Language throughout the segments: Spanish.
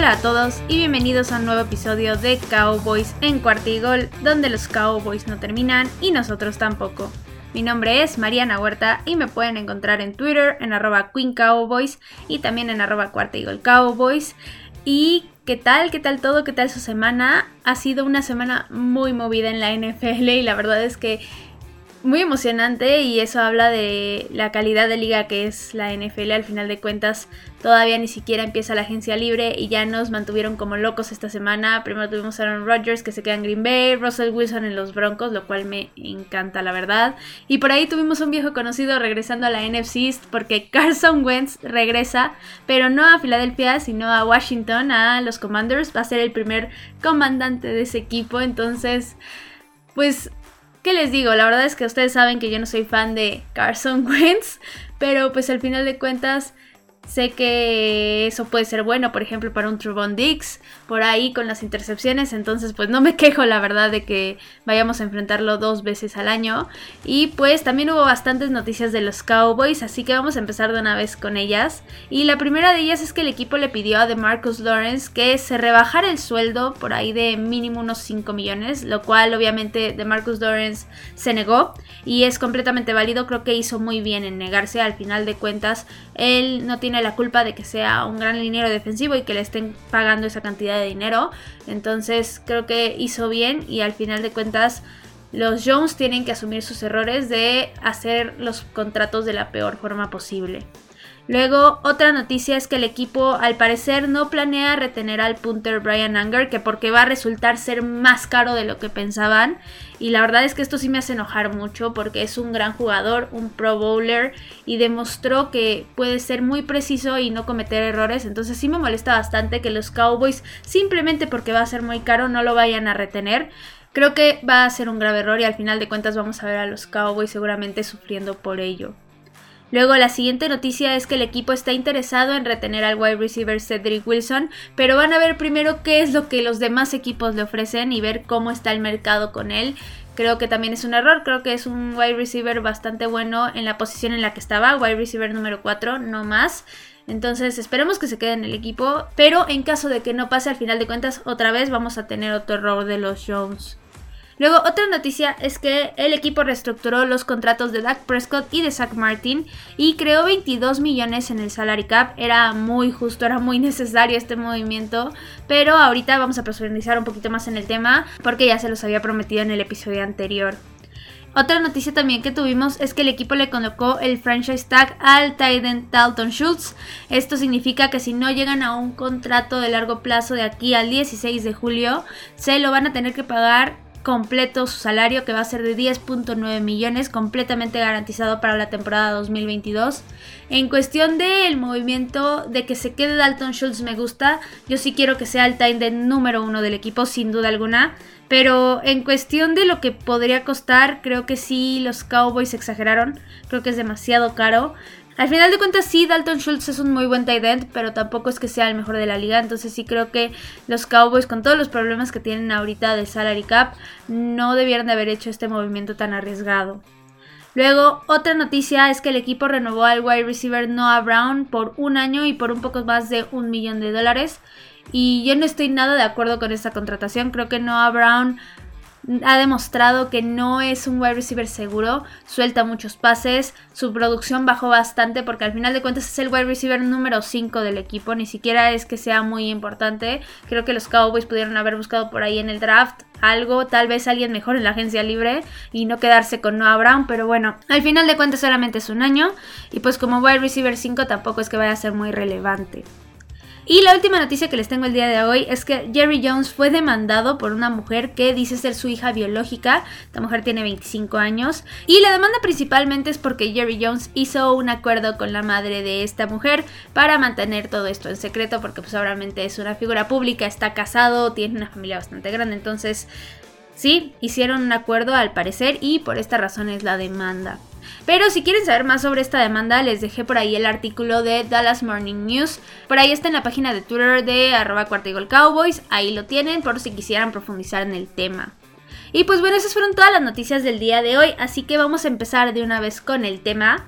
Hola a todos y bienvenidos a un nuevo episodio de Cowboys en Cuartigol, donde los Cowboys no terminan y nosotros tampoco. Mi nombre es Mariana Huerta y me pueden encontrar en Twitter en arroba Queen y también en arroba Cowboys. ¿Y qué tal? ¿Qué tal todo? ¿Qué tal su semana? Ha sido una semana muy movida en la NFL y la verdad es que muy emocionante y eso habla de la calidad de liga que es la NFL. Al final de cuentas, todavía ni siquiera empieza la agencia libre y ya nos mantuvieron como locos esta semana. Primero tuvimos a Aaron Rodgers que se queda en Green Bay, Russell Wilson en los Broncos, lo cual me encanta, la verdad. Y por ahí tuvimos un viejo conocido regresando a la NFC East porque Carson Wentz regresa, pero no a Filadelfia, sino a Washington, a los Commanders. Va a ser el primer comandante de ese equipo, entonces. Pues ¿Qué les digo? La verdad es que ustedes saben que yo no soy fan de Carson Wentz, pero pues al final de cuentas Sé que eso puede ser bueno, por ejemplo, para un Trubon Dix, por ahí con las intercepciones. Entonces, pues no me quejo, la verdad, de que vayamos a enfrentarlo dos veces al año. Y pues también hubo bastantes noticias de los Cowboys, así que vamos a empezar de una vez con ellas. Y la primera de ellas es que el equipo le pidió a DeMarcus Lawrence que se rebajara el sueldo por ahí de mínimo unos 5 millones, lo cual obviamente DeMarcus Lawrence se negó y es completamente válido. Creo que hizo muy bien en negarse. Al final de cuentas, él no tiene la culpa de que sea un gran liniero defensivo y que le estén pagando esa cantidad de dinero. Entonces creo que hizo bien y al final de cuentas los Jones tienen que asumir sus errores de hacer los contratos de la peor forma posible. Luego, otra noticia es que el equipo al parecer no planea retener al punter Brian Anger, que porque va a resultar ser más caro de lo que pensaban. Y la verdad es que esto sí me hace enojar mucho porque es un gran jugador, un pro bowler y demostró que puede ser muy preciso y no cometer errores. Entonces sí me molesta bastante que los Cowboys simplemente porque va a ser muy caro no lo vayan a retener. Creo que va a ser un grave error y al final de cuentas vamos a ver a los Cowboys seguramente sufriendo por ello. Luego la siguiente noticia es que el equipo está interesado en retener al wide receiver Cedric Wilson, pero van a ver primero qué es lo que los demás equipos le ofrecen y ver cómo está el mercado con él. Creo que también es un error, creo que es un wide receiver bastante bueno en la posición en la que estaba, wide receiver número 4, no más. Entonces esperemos que se quede en el equipo, pero en caso de que no pase al final de cuentas otra vez vamos a tener otro error de los Jones. Luego, otra noticia es que el equipo reestructuró los contratos de Dak Prescott y de Zach Martin y creó 22 millones en el salary cap. Era muy justo, era muy necesario este movimiento, pero ahorita vamos a profundizar un poquito más en el tema porque ya se los había prometido en el episodio anterior. Otra noticia también que tuvimos es que el equipo le colocó el franchise tag al Titan Dalton Schultz. Esto significa que si no llegan a un contrato de largo plazo de aquí al 16 de julio, se lo van a tener que pagar completo su salario que va a ser de 10.9 millones completamente garantizado para la temporada 2022 en cuestión del movimiento de que se quede Dalton Schultz me gusta. Yo sí quiero que sea el time número uno del equipo sin duda alguna. Pero en cuestión de lo que podría costar creo que sí los Cowboys exageraron. Creo que es demasiado caro al final de cuentas, sí, Dalton Schultz es un muy buen tight end, pero tampoco es que sea el mejor de la liga. Entonces, sí creo que los Cowboys, con todos los problemas que tienen ahorita de salary cap, no debieron de haber hecho este movimiento tan arriesgado. Luego, otra noticia es que el equipo renovó al wide receiver Noah Brown por un año y por un poco más de un millón de dólares. Y yo no estoy nada de acuerdo con esta contratación. Creo que Noah Brown ha demostrado que no es un wide receiver seguro, suelta muchos pases, su producción bajó bastante porque al final de cuentas es el wide receiver número 5 del equipo, ni siquiera es que sea muy importante. Creo que los Cowboys pudieron haber buscado por ahí en el draft algo, tal vez alguien mejor en la agencia libre y no quedarse con Noah Brown, pero bueno, al final de cuentas solamente es un año y pues como wide receiver 5 tampoco es que vaya a ser muy relevante. Y la última noticia que les tengo el día de hoy es que Jerry Jones fue demandado por una mujer que dice ser su hija biológica. Esta mujer tiene 25 años. Y la demanda principalmente es porque Jerry Jones hizo un acuerdo con la madre de esta mujer para mantener todo esto en secreto porque pues obviamente es una figura pública, está casado, tiene una familia bastante grande. Entonces, sí, hicieron un acuerdo al parecer y por esta razón es la demanda. Pero si quieren saber más sobre esta demanda, les dejé por ahí el artículo de Dallas Morning News. Por ahí está en la página de Twitter de arroba Cowboys. Ahí lo tienen por si quisieran profundizar en el tema. Y pues bueno, esas fueron todas las noticias del día de hoy, así que vamos a empezar de una vez con el tema.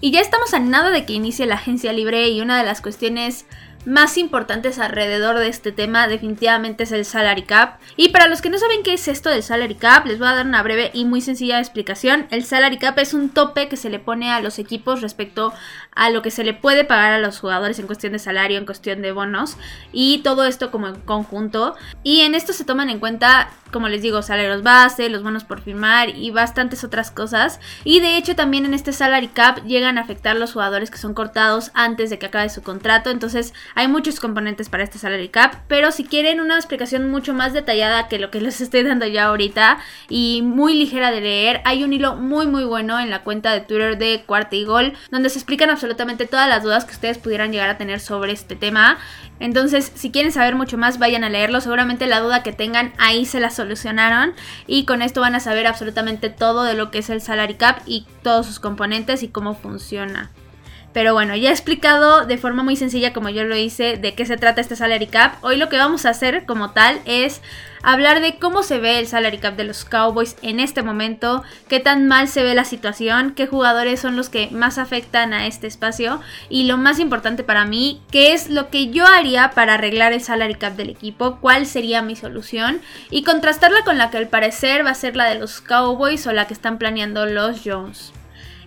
Y ya estamos a nada de que inicie la agencia libre y una de las cuestiones más importantes alrededor de este tema definitivamente es el salary cap. Y para los que no saben qué es esto del salary cap, les voy a dar una breve y muy sencilla explicación. El salary cap es un tope que se le pone a los equipos respecto a lo que se le puede pagar a los jugadores en cuestión de salario, en cuestión de bonos y todo esto como en conjunto. Y en esto se toman en cuenta, como les digo, salarios base, los bonos por firmar y bastantes otras cosas. Y de hecho también en este salary cap llegan a afectar los jugadores que son cortados antes de que acabe su contrato. Entonces hay muchos componentes para este salary cap. Pero si quieren una explicación mucho más detallada que lo que les estoy dando ya ahorita y muy ligera de leer, hay un hilo muy muy bueno en la cuenta de Twitter de Cuarta y Gol donde se explican absolutamente todas las dudas que ustedes pudieran llegar a tener sobre este tema. Entonces, si quieren saber mucho más, vayan a leerlo. Seguramente la duda que tengan ahí se la solucionaron. Y con esto van a saber absolutamente todo de lo que es el salary cap y todos sus componentes y cómo funciona. Pero bueno, ya he explicado de forma muy sencilla como yo lo hice de qué se trata este salary cap. Hoy lo que vamos a hacer como tal es hablar de cómo se ve el salary cap de los Cowboys en este momento, qué tan mal se ve la situación, qué jugadores son los que más afectan a este espacio y lo más importante para mí, qué es lo que yo haría para arreglar el salary cap del equipo, cuál sería mi solución y contrastarla con la que al parecer va a ser la de los Cowboys o la que están planeando los Jones.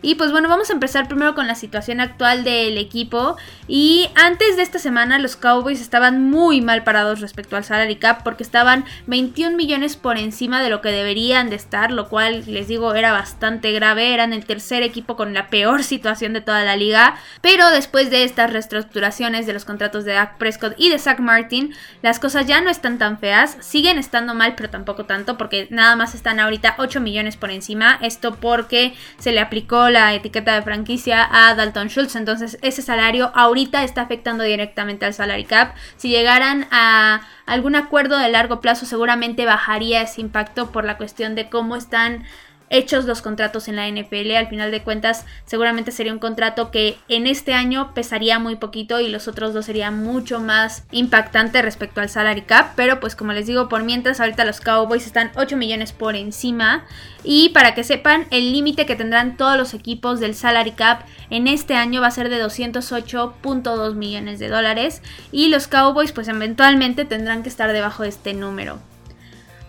Y pues bueno, vamos a empezar primero con la situación actual del equipo. Y antes de esta semana los Cowboys estaban muy mal parados respecto al salary cap porque estaban 21 millones por encima de lo que deberían de estar, lo cual les digo era bastante grave. Eran el tercer equipo con la peor situación de toda la liga. Pero después de estas reestructuraciones de los contratos de Dak Prescott y de Zach Martin, las cosas ya no están tan feas. Siguen estando mal, pero tampoco tanto porque nada más están ahorita 8 millones por encima. Esto porque se le aplicó la etiqueta de franquicia a Dalton Schultz. Entonces ese salario ahorita está afectando directamente al salary cap. Si llegaran a algún acuerdo de largo plazo seguramente bajaría ese impacto por la cuestión de cómo están hechos los contratos en la NFL. Al final de cuentas, seguramente sería un contrato que en este año pesaría muy poquito y los otros dos serían mucho más impactante respecto al salary cap. Pero pues como les digo, por mientras ahorita los Cowboys están 8 millones por encima. Y para que sepan, el límite que tendrán todos los equipos del salary cap en este año va a ser de 208.2 millones de dólares. Y los Cowboys pues eventualmente tendrán que estar debajo de este número.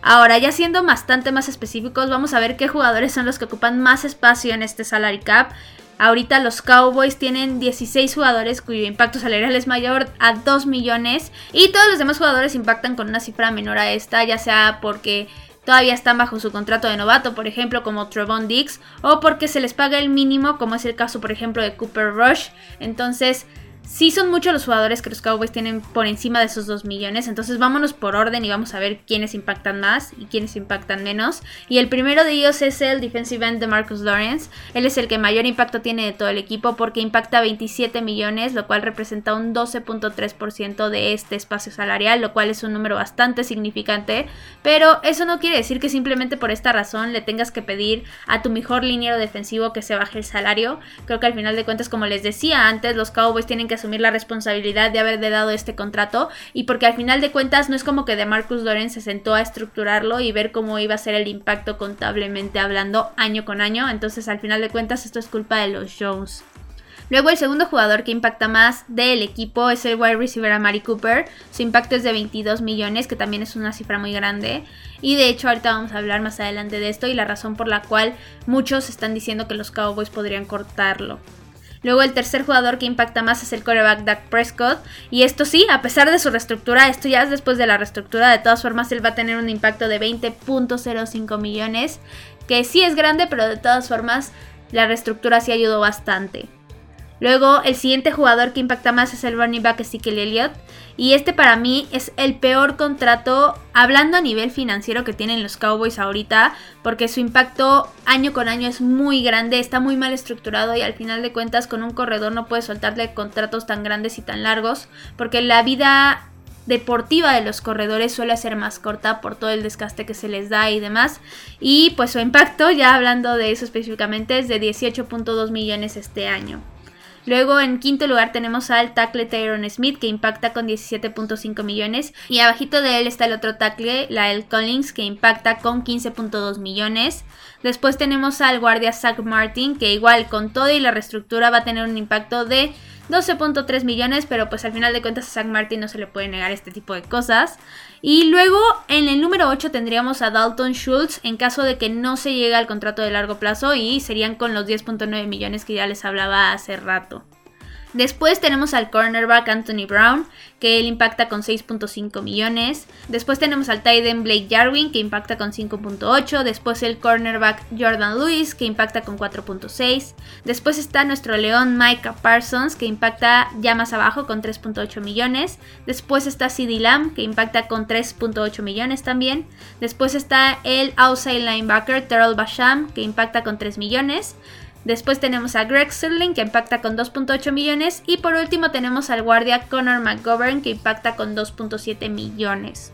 Ahora, ya siendo bastante más específicos, vamos a ver qué jugadores son los que ocupan más espacio en este salary cap. Ahorita los Cowboys tienen 16 jugadores cuyo impacto salarial es mayor a 2 millones y todos los demás jugadores impactan con una cifra menor a esta, ya sea porque todavía están bajo su contrato de novato, por ejemplo, como Trevon Dix, o porque se les paga el mínimo, como es el caso, por ejemplo, de Cooper Rush. Entonces, Sí son muchos los jugadores que los Cowboys tienen por encima de esos 2 millones, entonces vámonos por orden y vamos a ver quiénes impactan más y quiénes impactan menos. Y el primero de ellos es el defensive end de Marcus Lawrence. Él es el que mayor impacto tiene de todo el equipo porque impacta 27 millones, lo cual representa un 12.3% de este espacio salarial, lo cual es un número bastante significante. Pero eso no quiere decir que simplemente por esta razón le tengas que pedir a tu mejor liniero defensivo que se baje el salario. Creo que al final de cuentas, como les decía antes, los Cowboys tienen que asumir la responsabilidad de haberle dado este contrato y porque al final de cuentas no es como que de Marcus Lorenz se sentó a estructurarlo y ver cómo iba a ser el impacto contablemente hablando año con año, entonces al final de cuentas esto es culpa de los Jones. Luego el segundo jugador que impacta más del equipo es el wide receiver Amari Cooper. Su impacto es de 22 millones, que también es una cifra muy grande. Y de hecho ahorita vamos a hablar más adelante de esto y la razón por la cual muchos están diciendo que los Cowboys podrían cortarlo. Luego el tercer jugador que impacta más es el coreback Dak Prescott. Y esto sí, a pesar de su reestructura, esto ya es después de la reestructura, de todas formas él va a tener un impacto de 20.05 millones. Que sí es grande, pero de todas formas la reestructura sí ayudó bastante. Luego, el siguiente jugador que impacta más es el running back Ezekiel Elliott. Y este para mí es el peor contrato, hablando a nivel financiero que tienen los Cowboys ahorita, porque su impacto año con año es muy grande, está muy mal estructurado y al final de cuentas con un corredor no puedes soltarle contratos tan grandes y tan largos, porque la vida deportiva de los corredores suele ser más corta por todo el desgaste que se les da y demás. Y pues su impacto, ya hablando de eso específicamente, es de 18.2 millones este año. Luego en quinto lugar tenemos al tackle Tyron Smith que impacta con 17.5 millones y abajito de él está el otro tackle, Lyle Collins que impacta con 15.2 millones. Después tenemos al guardia Zach Martin que igual con todo y la reestructura va a tener un impacto de 12.3 millones, pero pues al final de cuentas a Zach Martin no se le puede negar este tipo de cosas. Y luego en el número 8 tendríamos a Dalton Schultz en caso de que no se llegue al contrato de largo plazo y serían con los 10.9 millones que ya les hablaba hace rato. Después tenemos al cornerback Anthony Brown, que él impacta con 6.5 millones. Después tenemos al tight end Blake Jarwin, que impacta con 5.8. Después el cornerback Jordan Lewis, que impacta con 4.6. Después está nuestro león Micah Parsons, que impacta ya más abajo con 3.8 millones. Después está CD Lamb, que impacta con 3.8 millones también. Después está el outside linebacker Terrell Basham, que impacta con 3 millones. Después tenemos a Greg Sterling que impacta con 2.8 millones y por último tenemos al guardia Connor McGovern que impacta con 2.7 millones.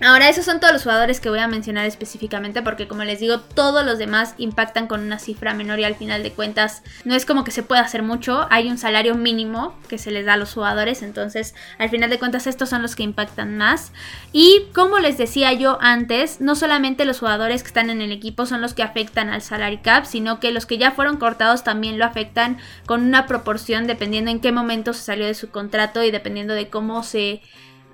Ahora, esos son todos los jugadores que voy a mencionar específicamente porque como les digo, todos los demás impactan con una cifra menor y al final de cuentas no es como que se pueda hacer mucho, hay un salario mínimo que se les da a los jugadores, entonces al final de cuentas estos son los que impactan más. Y como les decía yo antes, no solamente los jugadores que están en el equipo son los que afectan al salary cap, sino que los que ya fueron cortados también lo afectan con una proporción dependiendo en qué momento se salió de su contrato y dependiendo de cómo se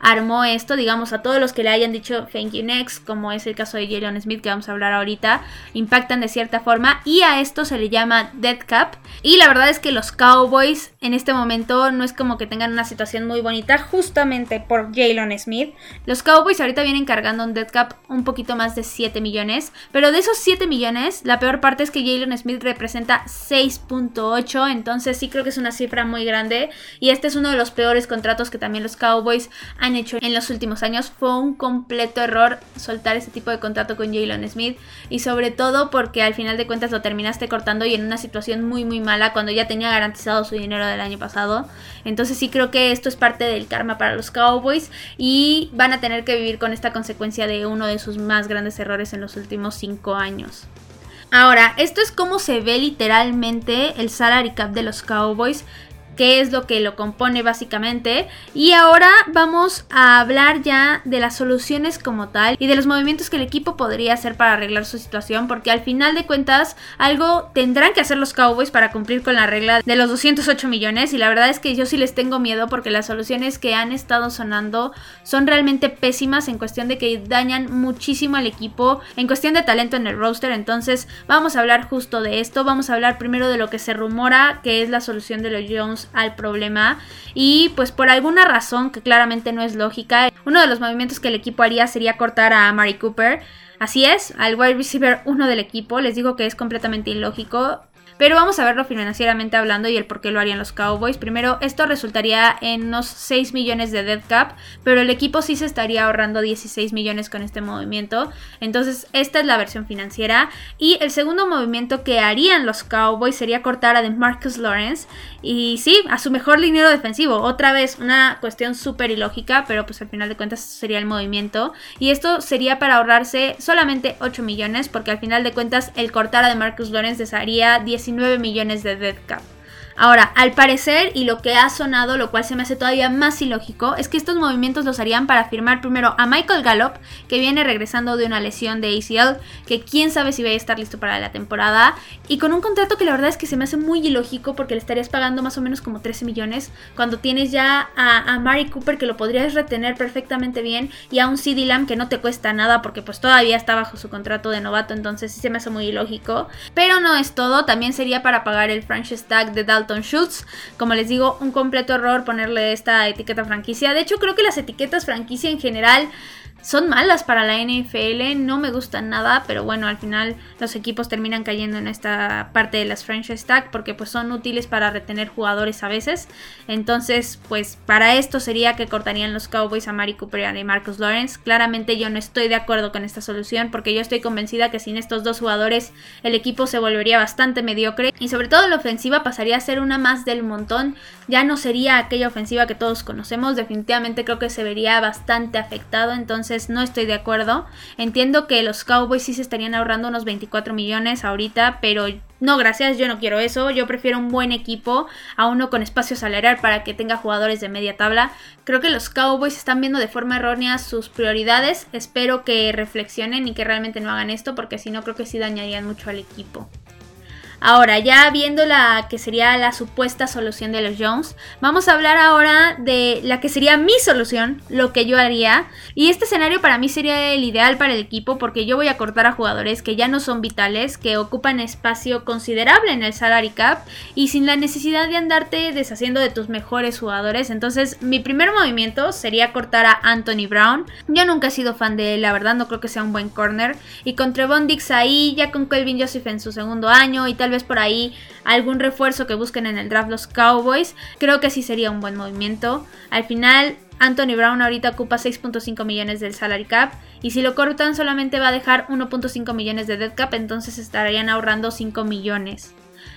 armó esto, digamos, a todos los que le hayan dicho thank you next, como es el caso de Jalen Smith que vamos a hablar ahorita, impactan de cierta forma y a esto se le llama dead cap. Y la verdad es que los Cowboys en este momento no es como que tengan una situación muy bonita justamente por Jalen Smith. Los Cowboys ahorita vienen cargando un dead cap un poquito más de 7 millones, pero de esos 7 millones, la peor parte es que Jalen Smith representa 6.8, entonces sí creo que es una cifra muy grande y este es uno de los peores contratos que también los Cowboys hecho en los últimos años. Fue un completo error soltar ese tipo de contrato con Jalen Smith y sobre todo porque al final de cuentas lo terminaste cortando y en una situación muy muy mala cuando ya tenía garantizado su dinero del año pasado. Entonces sí creo que esto es parte del karma para los Cowboys y van a tener que vivir con esta consecuencia de uno de sus más grandes errores en los últimos cinco años. Ahora, esto es como se ve literalmente el salary cap de los Cowboys qué es lo que lo compone básicamente. Y ahora vamos a hablar ya de las soluciones como tal y de los movimientos que el equipo podría hacer para arreglar su situación, porque al final de cuentas algo tendrán que hacer los Cowboys para cumplir con la regla de los 208 millones. Y la verdad es que yo sí les tengo miedo porque las soluciones que han estado sonando son realmente pésimas en cuestión de que dañan muchísimo al equipo en cuestión de talento en el roster, entonces vamos a hablar justo de esto, vamos a hablar primero de lo que se rumora que es la solución de los Jones al problema y pues por alguna razón que claramente no es lógica, uno de los movimientos que el equipo haría sería cortar a Mari Cooper. Así es, al wide receiver uno del equipo, les digo que es completamente ilógico. Pero vamos a verlo financieramente hablando y el por qué lo harían los Cowboys. Primero, esto resultaría en unos 6 millones de dead cap, pero el equipo sí se estaría ahorrando 16 millones con este movimiento. Entonces, esta es la versión financiera. Y el segundo movimiento que harían los Cowboys sería cortar a DeMarcus Lawrence. Y sí, a su mejor dinero defensivo. Otra vez, una cuestión súper ilógica, pero pues al final de cuentas sería el movimiento. Y esto sería para ahorrarse solamente 8 millones, porque al final de cuentas el cortar a DeMarcus Lawrence les haría 10 19 millones de dead cap. Ahora, al parecer, y lo que ha sonado, lo cual se me hace todavía más ilógico, es que estos movimientos los harían para firmar primero a Michael Gallup, que viene regresando de una lesión de ACL, que quién sabe si va a estar listo para la temporada, y con un contrato que la verdad es que se me hace muy ilógico porque le estarías pagando más o menos como 13 millones, cuando tienes ya a, Mari Cooper que lo podrías retener perfectamente bien, y a un CD Lamb que no te cuesta nada porque pues todavía está bajo su contrato de novato, entonces sí se me hace muy ilógico. Pero no es todo, también sería para pagar el franchise tag de Dalton Schultz. Como les digo, un completo error ponerle esta etiqueta franquicia. De hecho, creo que las etiquetas franquicia en general son malas para la NFL, no me gustan nada, pero bueno, al final los equipos terminan cayendo en esta parte de las franchise tag porque pues son útiles para retener jugadores a veces. Entonces, pues para esto sería que cortarían los Cowboys a Mari Cooper y Marcus Lawrence. Claramente yo no estoy de acuerdo con esta solución porque yo estoy convencida que sin estos dos jugadores el equipo se volvería bastante mediocre y sobre todo la ofensiva pasaría a ser una más del montón. Ya no sería aquella ofensiva que todos conocemos, definitivamente creo que se vería bastante afectado, entonces no estoy de acuerdo. Entiendo que los Cowboys sí se estarían ahorrando unos 24 millones ahorita, pero no, gracias, yo no quiero eso. Yo prefiero un buen equipo a uno con espacio salarial para que tenga jugadores de media tabla. Creo que los Cowboys están viendo de forma errónea sus prioridades. Espero que reflexionen y que realmente no hagan esto porque si no creo que sí dañarían mucho al equipo. Ahora, ya viendo la que sería la supuesta solución de los Jones, vamos a hablar ahora de la que sería mi solución, lo que yo haría. Y este escenario para mí sería el ideal para el equipo porque yo voy a cortar a jugadores que ya no son vitales, que ocupan espacio considerable en el salary cap y sin la necesidad de andarte deshaciendo de tus mejores jugadores. Entonces, mi primer movimiento sería cortar a Anthony Brown. Yo nunca he sido fan de él, la verdad, no creo que sea un buen corner. Y con Trevon Dix ahí, ya con Kelvin Joseph en su segundo año y tal vez por ahí algún refuerzo que busquen en el draft los Cowboys, creo que sí sería un buen movimiento. Al final, Anthony Brown ahorita ocupa 6.5 millones del salary cap y si lo cortan solamente va a dejar 1.5 millones de dead cap, entonces estarían ahorrando 5 millones.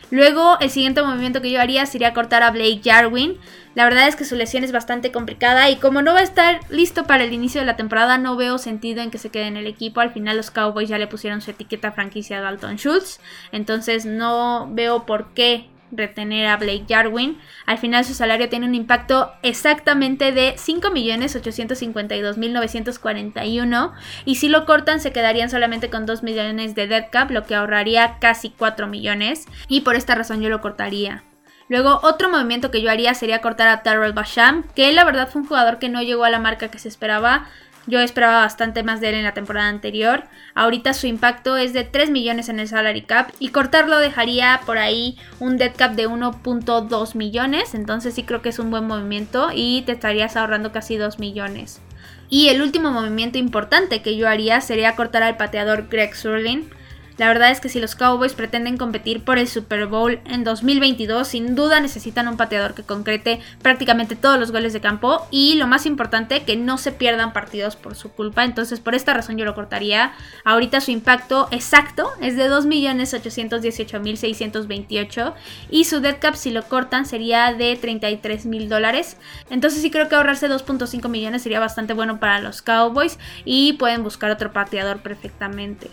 Luego, el siguiente movimiento que yo haría sería cortar a Blake Jarwin. La verdad es que su lesión es bastante complicada y como no va a estar listo para el inicio de la temporada, no veo sentido en que se quede en el equipo. Al final los Cowboys ya le pusieron su etiqueta franquicia a Dalton Schultz, entonces no veo por qué retener a Blake Jarwin. Al final su salario tiene un impacto exactamente de 5.852.941 y si lo cortan se quedarían solamente con 2 millones de dead cap, lo que ahorraría casi 4 millones y por esta razón yo lo cortaría. Luego, otro movimiento que yo haría sería cortar a Terrell Basham, que la verdad fue un jugador que no llegó a la marca que se esperaba. Yo esperaba bastante más de él en la temporada anterior. Ahorita su impacto es de 3 millones en el salary cap y cortarlo dejaría por ahí un dead cap de 1.2 millones. Entonces sí creo que es un buen movimiento y te estarías ahorrando casi 2 millones. Y el último movimiento importante que yo haría sería cortar al pateador Greg Surlin. La verdad es que si los Cowboys pretenden competir por el Super Bowl en 2022, sin duda necesitan un pateador que concrete prácticamente todos los goles de campo y lo más importante, que no se pierdan partidos por su culpa. Entonces, por esta razón yo lo cortaría. Ahorita su impacto exacto es de 2.818.628 y su dead cap si lo cortan sería de 33.000 dólares. Entonces, sí creo que ahorrarse 2.5 millones sería bastante bueno para los Cowboys y pueden buscar otro pateador perfectamente.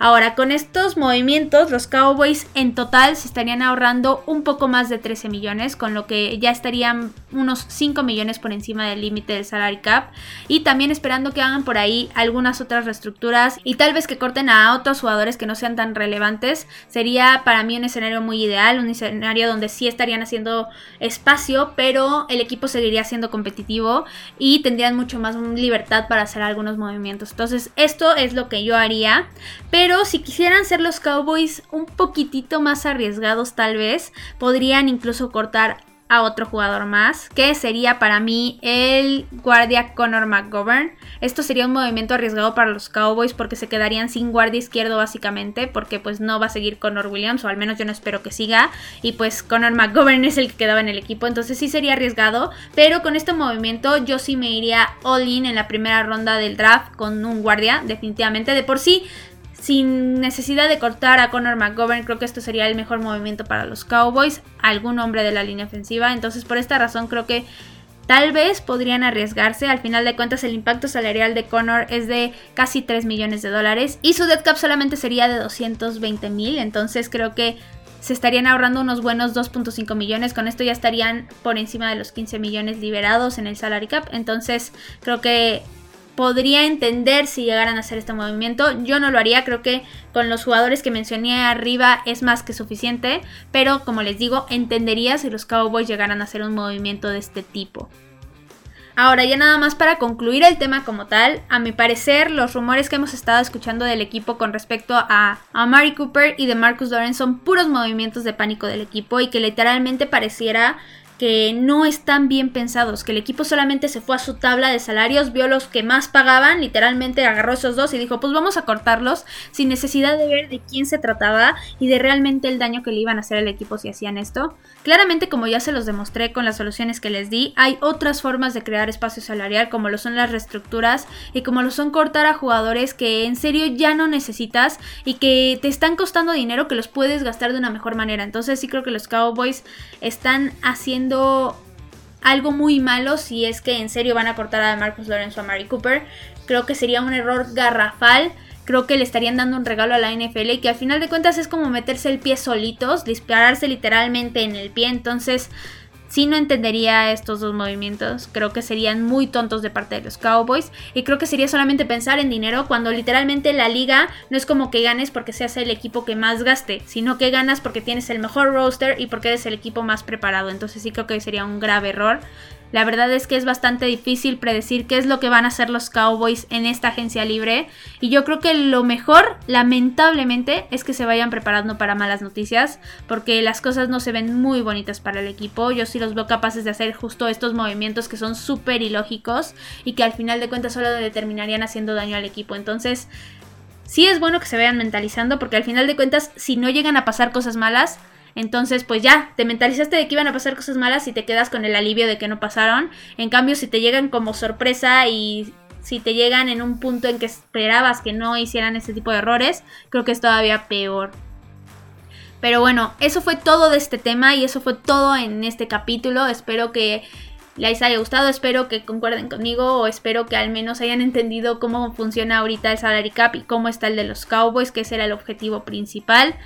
Ahora, con estos movimientos, los Cowboys en total se estarían ahorrando un poco más de 13 millones, con lo que ya estarían unos 5 millones por encima del límite del salary cap. Y también esperando que hagan por ahí algunas otras reestructuras y tal vez que corten a otros jugadores que no sean tan relevantes. Sería para mí un escenario muy ideal, un escenario donde sí estarían haciendo espacio, pero el equipo seguiría siendo competitivo y tendrían mucho más libertad para hacer algunos movimientos. Entonces, esto es lo que yo haría. Pero pero si quisieran ser los Cowboys un poquitito más arriesgados tal vez, podrían incluso cortar a otro jugador más, que sería para mí el guardia Conor McGovern. Esto sería un movimiento arriesgado para los Cowboys porque se quedarían sin guardia izquierdo básicamente, porque pues no va a seguir Conor Williams, o al menos yo no espero que siga, y pues Conor McGovern es el que quedaba en el equipo, entonces sí sería arriesgado, pero con este movimiento yo sí me iría all in en la primera ronda del draft con un guardia, definitivamente. De por sí sin necesidad de cortar a Conor McGovern, creo que esto sería el mejor movimiento para los Cowboys, algún hombre de la línea ofensiva. Entonces, por esta razón, creo que tal vez podrían arriesgarse. Al final de cuentas, el impacto salarial de Conor es de casi 3 millones de dólares y su dead cap solamente sería de 220 mil. Entonces, creo que se estarían ahorrando unos buenos 2.5 millones. Con esto ya estarían por encima de los 15 millones liberados en el salary cap. Entonces, creo que podría entender si llegaran a hacer este movimiento. Yo no lo haría, creo que con los jugadores que mencioné arriba es más que suficiente, pero como les digo, entendería si los Cowboys llegaran a hacer un movimiento de este tipo. Ahora ya nada más para concluir el tema como tal, a mi parecer los rumores que hemos estado escuchando del equipo con respecto a, a Mari Cooper y de Marcus Doran son puros movimientos de pánico del equipo y que literalmente pareciera que no están bien pensados, que el equipo solamente se fue a su tabla de salarios, vio los que más pagaban, literalmente agarró esos dos y dijo, pues vamos a cortarlos sin necesidad de ver de quién se trataba y de realmente el daño que le iban a hacer al equipo si hacían esto. Claramente, como ya se los demostré con las soluciones que les di, hay otras formas de crear espacio salarial, como lo son las reestructuras y como lo son cortar a jugadores que en serio ya no necesitas y que te están costando dinero que los puedes gastar de una mejor manera. Entonces sí creo que los Cowboys están haciendo algo muy malo si es que en serio van a cortar a Marcus Lawrence o a Mary Cooper. Creo que sería un error garrafal. Creo que le estarían dando un regalo a la NFL y que al final de cuentas es como meterse el pie solitos, dispararse literalmente en el pie. Entonces, sí no entendería estos dos movimientos. Creo que serían muy tontos de parte de los Cowboys. Y creo que sería solamente pensar en dinero cuando literalmente la liga no es como que ganes porque seas el equipo que más gaste, sino que ganas porque tienes el mejor roster y porque eres el equipo más preparado. Entonces sí creo que sería un grave error. La verdad es que es bastante difícil predecir qué es lo que van a hacer los Cowboys en esta agencia libre. Y yo creo que lo mejor, lamentablemente, es que se vayan preparando para malas noticias. Porque las cosas no se ven muy bonitas para el equipo. Yo sí los veo capaces de hacer justo estos movimientos que son súper ilógicos. Y que al final de cuentas solo determinarían haciendo daño al equipo. Entonces, sí es bueno que se vayan mentalizando. Porque al final de cuentas, si no llegan a pasar cosas malas entonces, pues ya, te mentalizaste de que iban a pasar cosas malas y te quedas con el alivio de que no pasaron. En cambio, si te llegan como sorpresa y si te llegan en un punto en que esperabas que no hicieran ese tipo de errores, creo que es todavía peor. Pero bueno, eso fue todo de este tema y eso fue todo en este capítulo. Espero que les haya gustado, espero que concuerden conmigo o espero que al menos hayan entendido cómo funciona ahorita el salary cap y cómo está el de los Cowboys, que ese era el objetivo principal.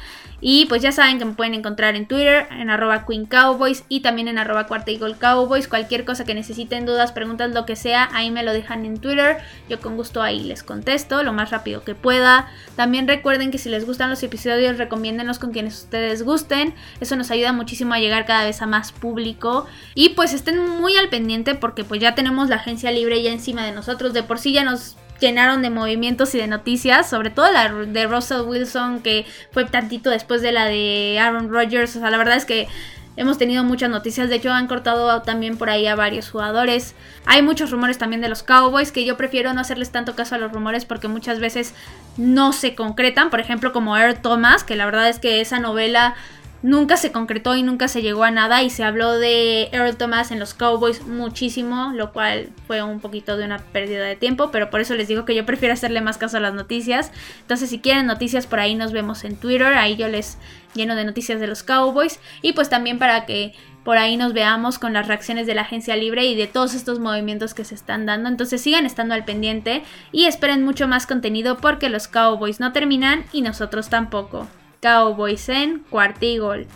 Y pues ya saben que me pueden encontrar en Twitter, en arroba Queen Cowboys y también en arroba Cuarta Eagle Cowboys. Cualquier cosa que necesiten, dudas, preguntas, lo que sea, ahí me lo dejan en Twitter. Yo con gusto ahí les contesto lo más rápido que pueda. También recuerden que si les gustan los episodios, recomiéndenlos con quienes ustedes gusten. Eso nos ayuda muchísimo a llegar cada vez a más público. Y pues estén muy al pendiente porque pues ya tenemos la agencia libre ya encima de nosotros. De por sí ya nos llenaron de movimientos y de noticias, sobre todo la de Russell Wilson, que fue tantito después de la de Aaron Rodgers. O sea, la verdad es que hemos tenido muchas noticias. De hecho, han cortado también por ahí a varios jugadores. Hay muchos rumores también de los Cowboys, que yo prefiero no hacerles tanto caso a los rumores porque muchas veces no se concretan. Por ejemplo, como Air Thomas, que la verdad es que esa novela nunca se concretó y nunca se llegó a nada y se habló de Earl Thomas en los Cowboys muchísimo, lo cual fue un poquito de una pérdida de tiempo, pero por eso les digo que yo prefiero hacerle más caso a las noticias. Entonces si quieren noticias por ahí nos vemos en Twitter, ahí yo les lleno de noticias de los Cowboys y pues también para que por ahí nos veamos con las reacciones de la agencia libre y de todos estos movimientos que se están dando. Entonces sigan estando al pendiente y esperen mucho más contenido porque los Cowboys no terminan y nosotros tampoco. Cowboys en Cuartigol.